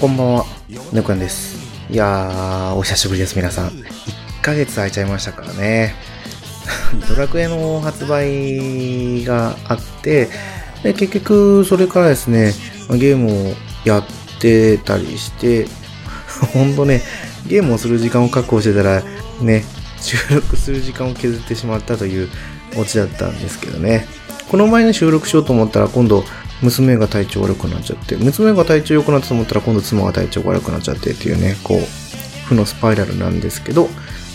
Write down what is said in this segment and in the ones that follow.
こんばんは、猫やんです。いやー、お久しぶりです、皆さん。1ヶ月空いちゃいましたからね。ドラクエの発売があって、で結局、それからですね、ゲームをやってたりして、ほんとね、ゲームをする時間を確保してたら、ね、収録する時間を削ってしまったというオチだったんですけどね。この前に収録しようと思ったら、今度、娘が体調悪くなっちゃって、娘が体調良くなったと思ったら、今度妻が体調悪くなっちゃってっていうね、こう、負のスパイラルなんですけど、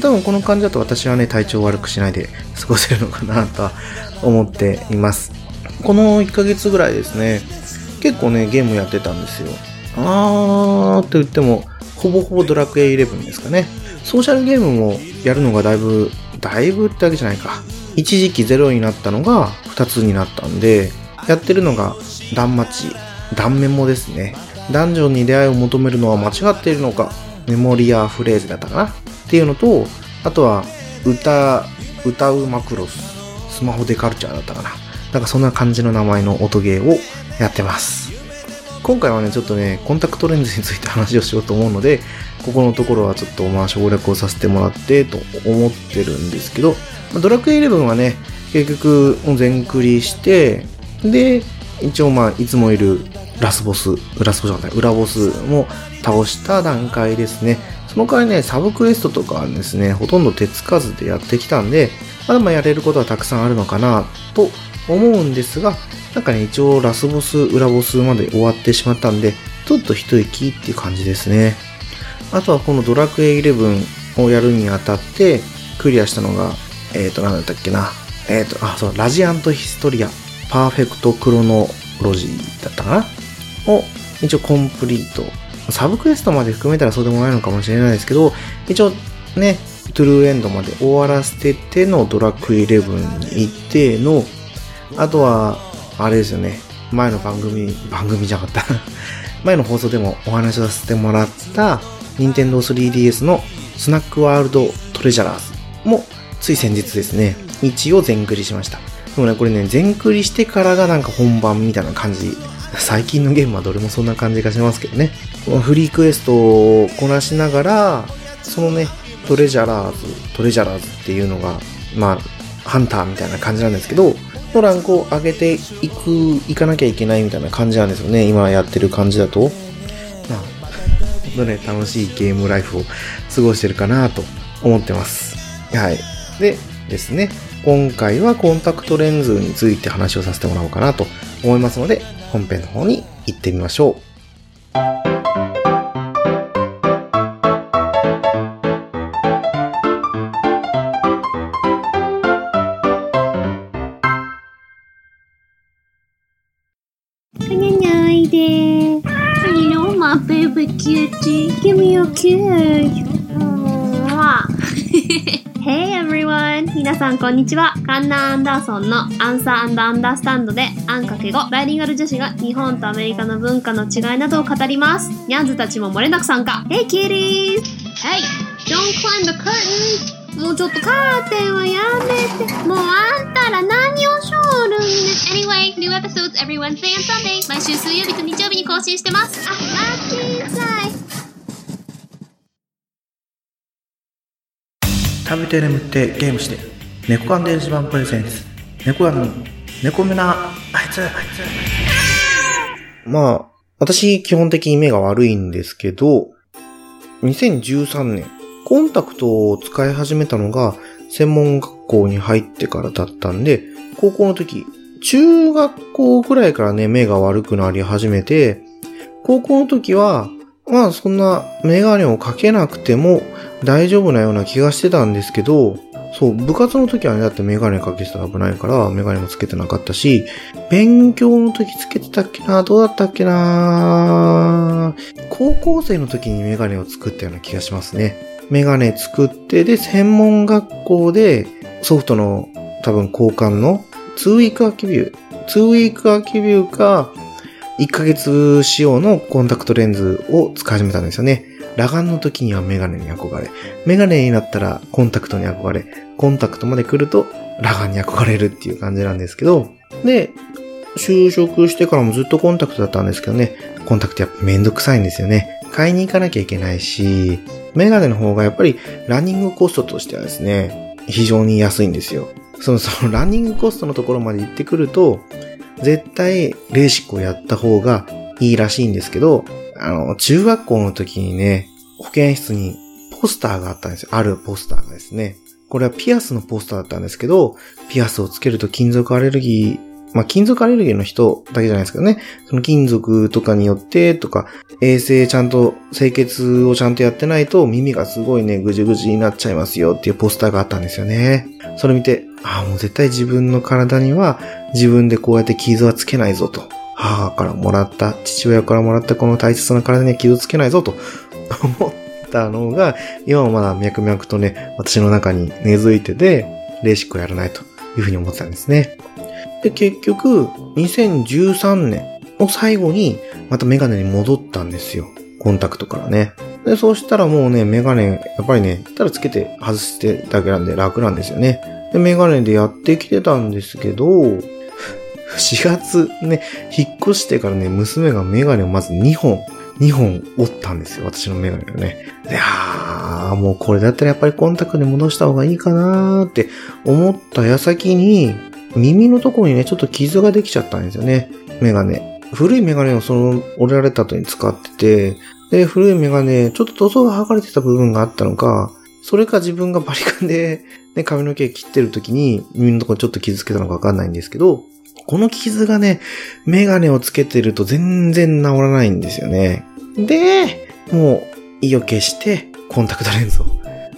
多分この感じだと私はね、体調悪くしないで過ごせるのかなとは思っています。この1ヶ月ぐらいですね、結構ね、ゲームやってたんですよ。あーって言っても、ほぼほぼドラクエイ11ですかね。ソーシャルゲームもやるのがだいぶ、だいぶってわけじゃないか。一時期ゼロになったのが2つになったんで、やってるのが断末、断メモですね。ダンジョンに出会いを求めるのは間違っているのか、メモリアフレーズだったかな？っていうのと、あとは、歌、歌うマクロス、スマホデカルチャーだったかな？なんかそんな感じの名前の音ゲーをやってます。今回はね、ちょっとね、コンタクトレンズについて話をしようと思うので、ここのところはちょっとまあ省略をさせてもらってと思ってるんですけど、ドラクエ11はね、結局全クリして、で、一応まあいつもいるラスボス、ラスボスじゃない、裏ボスも倒した段階ですね。その代わりね、サブクエストとかはですね、ほとんど手つかずでやってきたんで、まだまあやれることはたくさんあるのかなと思うんですが、なんかね、一応ラスボス、裏ボスまで終わってしまったんで、ちょっと一息っていう感じですね。あとはこのドラクエ11をやるにあたって、クリアしたのが、えっ、ー、と、なんだったっけな。えっ、ー、と、あ、そう、ラジアントヒストリア、パーフェクトクロノロジーだったかな？を、一応コンプリート。サブクエストまで含めたらそうでもないのかもしれないですけど、一応ね、トゥルーエンドまで終わらせててのドラクエ11に行っての、あとは、あれですよね。前の番組、番組じゃなかった。前の放送でもお話しさせてもらった、任天堂 3DS のスナックワールドトレジャラーズも、つい先日ですね、一応全クリしました。でもね、これね、全クリしてからがなんか本番みたいな感じ。最近のゲームはどれもそんな感じがしますけどね。フリークエストをこなしながら、そのね、トレジャラーズ、トレジャラーズっていうのが、まあ、ハンターみたいな感じなんですけど、のランクを上げていく、いかなきゃいけないみたいな感じなんですよね。今やってる感じだと。まあ、ほんとね、楽しいゲームライフを過ごしてるかなと思ってます。はい。でですね、今回はコンタクトレンズについて話をさせてもらおうかなと思いますので、本編の方に行ってみましょう。Cutie. Give me kiss. Everyone! 皆さんこんにちは。カンナ・アンダーソンのアンサー・アンダー・スタンドで、アンかけ語、バイリンガル女子が日本とアメリカの文化の違いなどを語ります。ニャンズたちも漏れなく参加。Hey kitties! Hey! Don't climb the curtain! もうちょっとカーテンはやめて。もうあんたら何をしょるんね。Anyway, new episodes every Wednesday and Sunday. 毎週水曜日と日曜日に更新してます。あ、マッチンサイ。食べて眠ってゲームして猫缶電子版プレゼンツ猫缶の猫目なあいつあいつ。まあ私基本的に目が悪いんですけど2013年コンタクトを使い始めたのが専門学校に入ってからだったんで高校の時中学校くらいからね目が悪くなり始めて高校の時はまあそんなメガネをかけなくても大丈夫なような気がしてたんですけど、そう、部活の時はね、だってメガネかけてたら危ないから、メガネもつけてなかったし、勉強の時つけてたっけなどうだったっけな高校生の時にメガネを作ったような気がしますね。メガネ作って、で、専門学校でソフトの多分交換の2ウィークアキビュー、2ウィークアキビューか、1ヶ月仕様のコンタクトレンズを使い始めたんですよね。裸眼の時にはメガネに憧れ、メガネになったらコンタクトに憧れ、コンタクトまで来ると裸眼に憧れるっていう感じなんですけど、で、就職してからもずっとコンタクトだったんですけどね、コンタクトやっぱめんどくさいんですよね。買いに行かなきゃいけないし、メガネの方がやっぱりランニングコストとしてはですね、非常に安いんですよ。その、そのランニングコストのところまで行ってくると、絶対レーシックをやった方がいいらしいんですけど、あの、中学校の時にね、保健室にポスターがあったんですよ。あるポスターがですね。これはピアスのポスターだったんですけど、ピアスをつけると金属アレルギー、まあ、金属アレルギーの人だけじゃないですけどね、その金属とかによってとか、衛生ちゃんと、清潔をちゃんとやってないと耳がすごいね、ぐじぐじになっちゃいますよっていうポスターがあったんですよね。それ見て、ああ、もう絶対自分の体には自分でこうやって傷はつけないぞと。母からもらった、父親からもらったこの大切な体には傷つけないぞと思ったのが、今もまだ脈々とね、私の中に根付いてて、レーシックをやらないというふうに思ってたんですね。で、結局、2013年を最後に、またメガネに戻ったんですよ。コンタクトからね。で、そうしたらもうね、メガネ、やっぱりね、ただつけて外してだけなんで楽なんですよね。で、メガネでやってきてたんですけど、4月ね、引っ越してからね、娘がメガネをまず2本、2本折ったんですよ。私のメガネをね。いやー、もうこれだったらやっぱりコンタクトに戻した方がいいかなーって思った矢先に、耳のところにね、ちょっと傷ができちゃったんですよね。メガネ。古いメガネをその折られた後に使ってて、で、古いメガネ、ちょっと塗装が剥がれてた部分があったのか、それか自分がバリカンで、ね、髪の毛切ってる時に耳のところちょっと傷つけたのかわかんないんですけど、この傷がね、メガネをつけてると全然治らないんですよね。で、もう意を決してコンタクトレンズを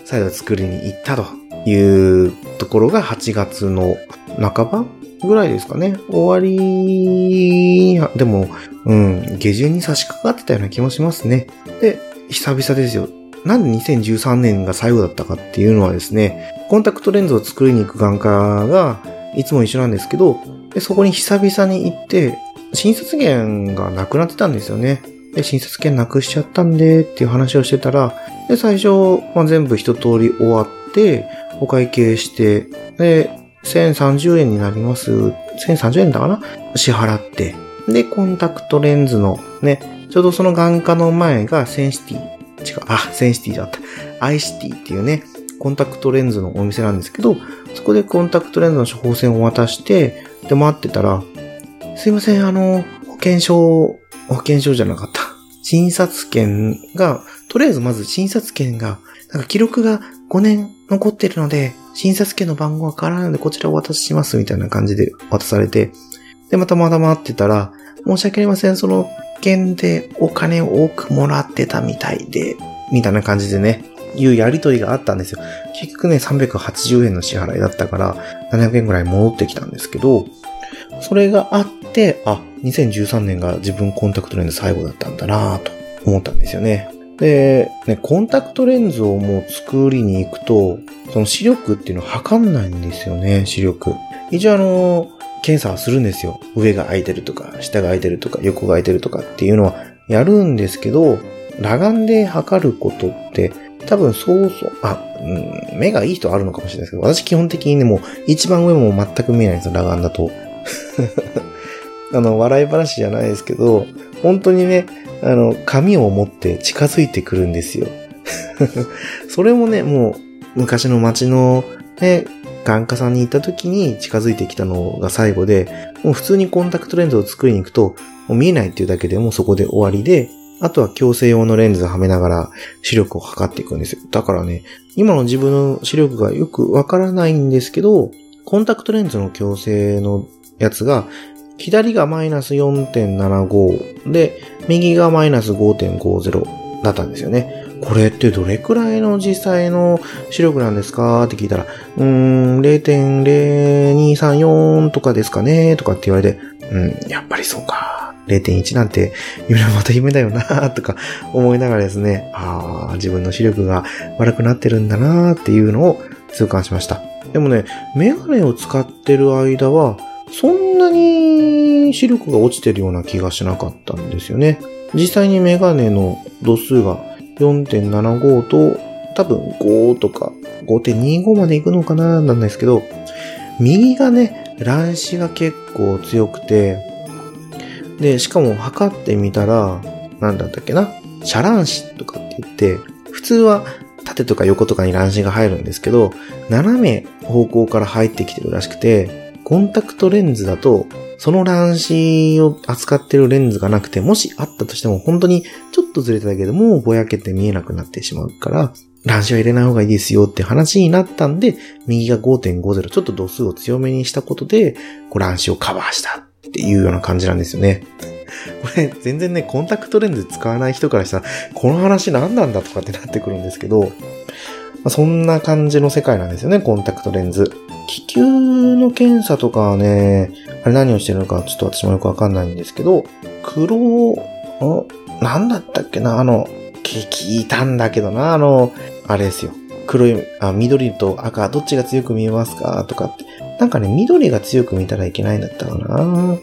再度作りに行ったというところが8月の半ばぐらいですかね。終わり、でも、うん、下旬に差し掛かってたような気もしますね。で、久々ですよ。なんで2013年が最後だったかっていうのはですね、コンタクトレンズを作りに行く眼科がいつも一緒なんですけど、でそこに久々に行って、診察券がなくなってたんですよね。で、診察券なくしちゃったんでっていう話をしてたら、で、最初、まあ、全部一通り終わって、お会計して、で、1030円になります。1030円だかな？支払って。で、コンタクトレンズのね、ちょうどその眼科の前がセンシティ。違う、あ、センシティだった。アイシティっていうね、コンタクトレンズのお店なんですけど、そこでコンタクトレンズの処方箋を渡して、で、待ってたら、すいません、あの、保険証、保険証じゃなかった。診察券が、とりあえずまず診察券が、なんか記録が5年残ってるので、診察券の番号が変わらないのでこちらをお渡ししますみたいな感じで渡されて、で、またまだ待ってたら、申し訳ありません、その件でお金を多くもらってたみたいで、みたいな感じでね、いうやりとりがあったんですよ。結局ね、380円の支払いだったから、700円ぐらい戻ってきたんですけど、それがあって、あ、2013年が自分コンタクトレンズ最後だったんだなぁと思ったんですよね。で、ね、コンタクトレンズをもう作りに行くと、その視力っていうのを測んないんですよね、視力。一応あの、検査はするんですよ。上が空いてるとか、下が空いてるとか、横が空いてるとかっていうのはやるんですけど、裸眼で測ることって、多分そうそう、あ、うん、目がいい人あるのかもしれないですけど、私基本的にね、もう一番上も全く見えないんですよ、裸眼だと。あの、笑い話じゃないですけど、本当にね、あの、紙を持って近づいてくるんですよ。それもね、もう、昔の街の、ね、眼科さんに行った時に近づいてきたのが最後で、もう普通にコンタクトレンズを作りに行くと、もう見えないっていうだけでもそこで終わりで、あとは矯正用のレンズをはめながら視力を測っていくんですよ。だからね、今の自分の視力がよくわからないんですけど、コンタクトレンズの矯正のやつが、左がマイナス4.75で、右がマイナス5.50だったんですよね。これってどれくらいの実際の視力なんですか？って聞いたら、うーん、0.0234とかですかね？とかって言われて、うん、やっぱりそうか。0.1なんて、夢はまた夢だよなとか思いながらですね、ああ、自分の視力が悪くなってるんだなっていうのを痛感しました。でもね、メガネを使ってる間は、そんなに視力が落ちてるような気がしなかったんですよね。実際にメガネの度数が4.75と多分5とか5.25まで行くのかななんですけど、右がね、乱視が結構強くて、で、しかも測ってみたら、なんだったっけな遮乱視とかって言って、普通は縦とか横とかに乱視が入るんですけど、斜め方向から入ってきてるらしくて、コンタクトレンズだと、その乱視を扱ってるレンズがなくて、もしあったとしても本当にちょっとずれただけでもぼやけて見えなくなってしまうから、乱視は入れない方がいいですよって話になったんで、右が5.50、ちょっと度数を強めにしたことで、こう乱視をカバーしたっていうような感じなんですよね。これ、全然ね、コンタクトレンズ使わない人からしたら、この話何なんだとかってなってくるんですけど、まあそんな感じの世界なんですよね、コンタクトレンズ。気球の検査とかはね、あれ何をしてるのかちょっと私もよくわかんないんですけど、黒、あなんだったっけなあの、聞いたんだけどな、あの、あれですよ。黒い、あ、緑と赤、どっちが強く見えますかとかって。なんかね、緑が強く見たらいけないんだったかなま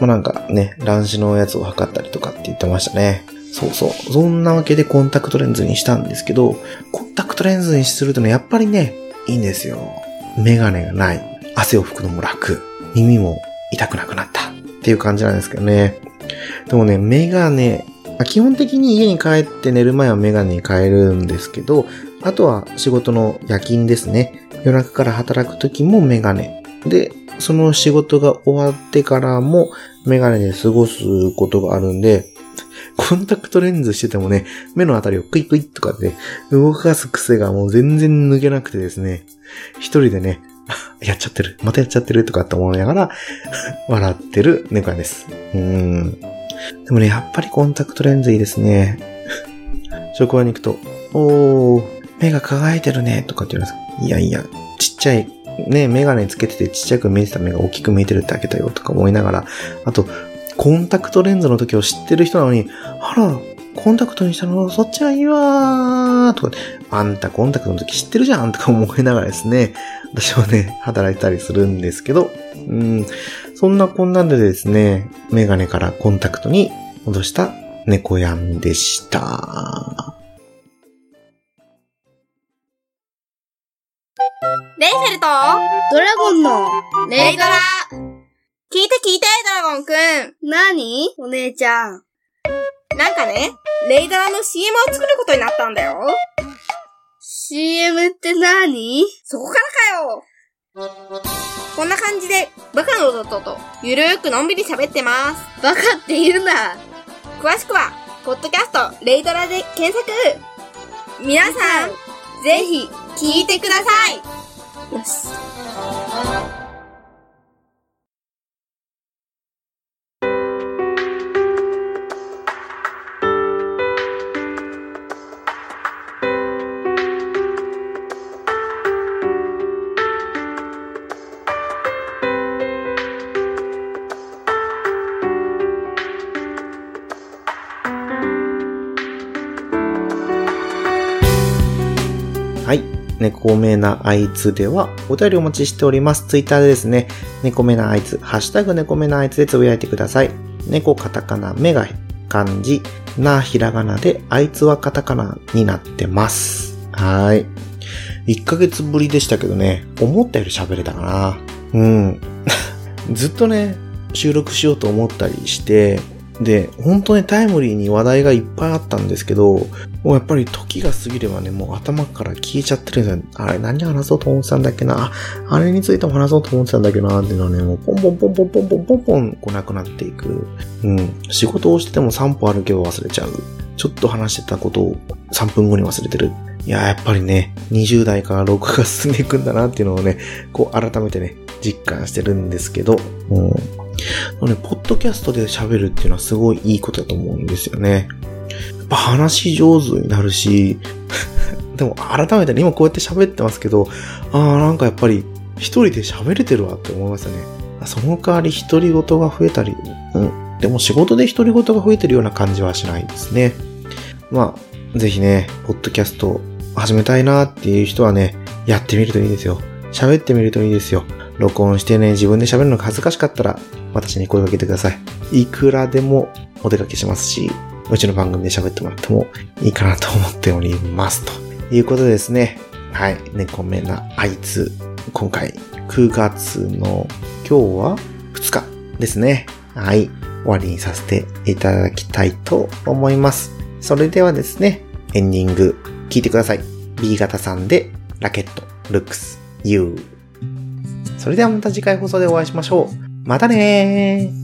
あ、なんかね、乱視のやつを測ったりとかって言ってましたね。そうそう。そんなわけでコンタクトレンズにしたんですけど、コンタクトレンズにするとね、やっぱりね、いいんですよ。メガネがない。汗を拭くのも楽。耳も痛くなくなった。っていう感じなんですけどね。でもね、メガネ、基本的に家に帰って寝る前はメガネに変えるんですけど、あとは仕事の夜勤ですね。夜中から働く時もメガネ。で、その仕事が終わってからもメガネで過ごすことがあるんで、コンタクトレンズしててもね、目のあたりをクイクイとかで動かす癖がもう全然抜けなくてですね、一人でね、やっちゃってる、またやっちゃってるとかって思いながら 笑ってる猫やんです。うん。でもね、やっぱりコンタクトレンズいいですね。職場に行くと、おー、目が輝いてるね、とかって言うんです。いやいや、ちっちゃい、ね、メガネつけててちっちゃく見えてた目が大きく見えてるだけだよ、とか思いながら、あと、コンタクトレンズの時を知ってる人なのに、あら、コンタクトにしたの、そっちはいいわー、とか、あんたコンタクトの時知ってるじゃん、とか思いながらですね、私はね、働いたりするんですけど、うん、そんなこんなんでですね、メガネからコンタクトに戻した猫やんでした。レイフェルトドラゴンの、レイドラ聞いて聞いて、ドラゴンくん何？お姉ちゃん。なんかね、レイドラの CM を作ることになったんだよ CM って何？そこからかよこんな感じで、バカの弟と、ゆるーくのんびり喋ってます。バカって言うな。詳しくは、ポッドキャスト、レイドラで検索皆さん、ぜひ、聞いてくださいよし。猫目なあいつでは、お便りお待ちしております。ツイッターでですね、猫目なあいつ、ハッシュタグ猫目なあいつでつぶやいてください。猫カタカナ、目が漢字、なひらがなで、あいつはカタカナになってます。はい。1ヶ月ぶりでしたけどね、思ったより喋れたかな。うん。ずっとね、収録しようと思ったりして、で、本当にタイムリーに話題がいっぱいあったんですけど、もうやっぱり時が過ぎればね、もう頭から消えちゃってるんですよ。あれ何話そうと思ってたんだっけな？あれについても話そうと思ってたんだっけな？っていうのはね、もうポンポンポンポンポンポンポンポンこうなくなっていく。うん。仕事をしてても3歩歩けば忘れちゃう。ちょっと話してたことを3分後に忘れてる。いや、やっぱりね、20代から6が進んでいくんだなっていうのをね、こう改めてね、実感してるんですけど、うん。ね、ポッドキャストで喋るっていうのはすごいいいことだと思うんですよね。ぱ話上手になるし、でも改めてね、今こうやって喋ってますけど、ああ、なんかやっぱり一人で喋れてるわって思いましたね。その代わり独り言が増えたり、うん。でも仕事で独り言が増えてるような感じはしないですね。まあ、ぜひね、ポッドキャスト始めたいなっていう人はね、やってみるといいですよ。喋ってみるといいですよ。録音してね、自分で喋るのが恥ずかしかったら、私に声かけてください。いくらでもお出かけしますし、うちの番組で喋ってもらってもいいかなと思っております。ということでですね。はい。猫目なあいつ。今回、9月の今日は2日ですね。はい。終わりにさせていただきたいと思います。それではですね、エンディング聞いてください。B 型さんでラケット、ルックス、U。それではまた次回放送でお会いしましょう。またねー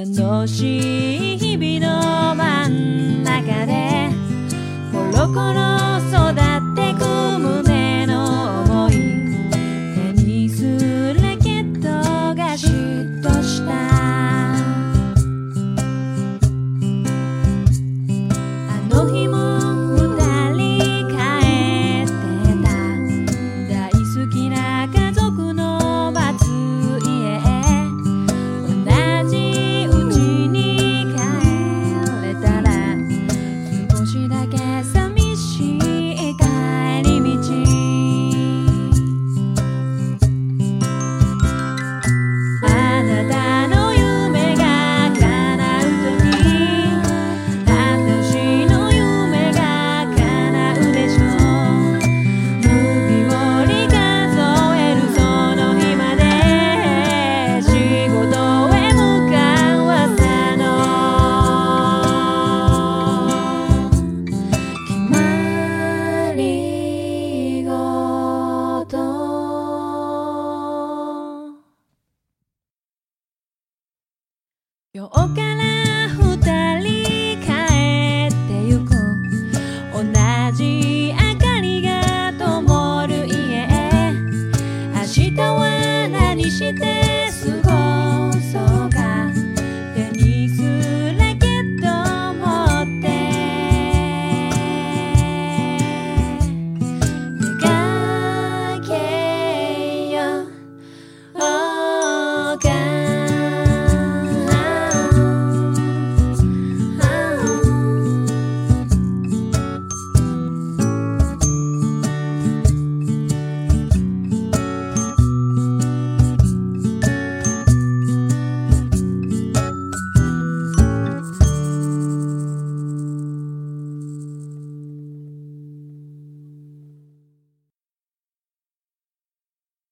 楽しい日々の真ん中でコロコロ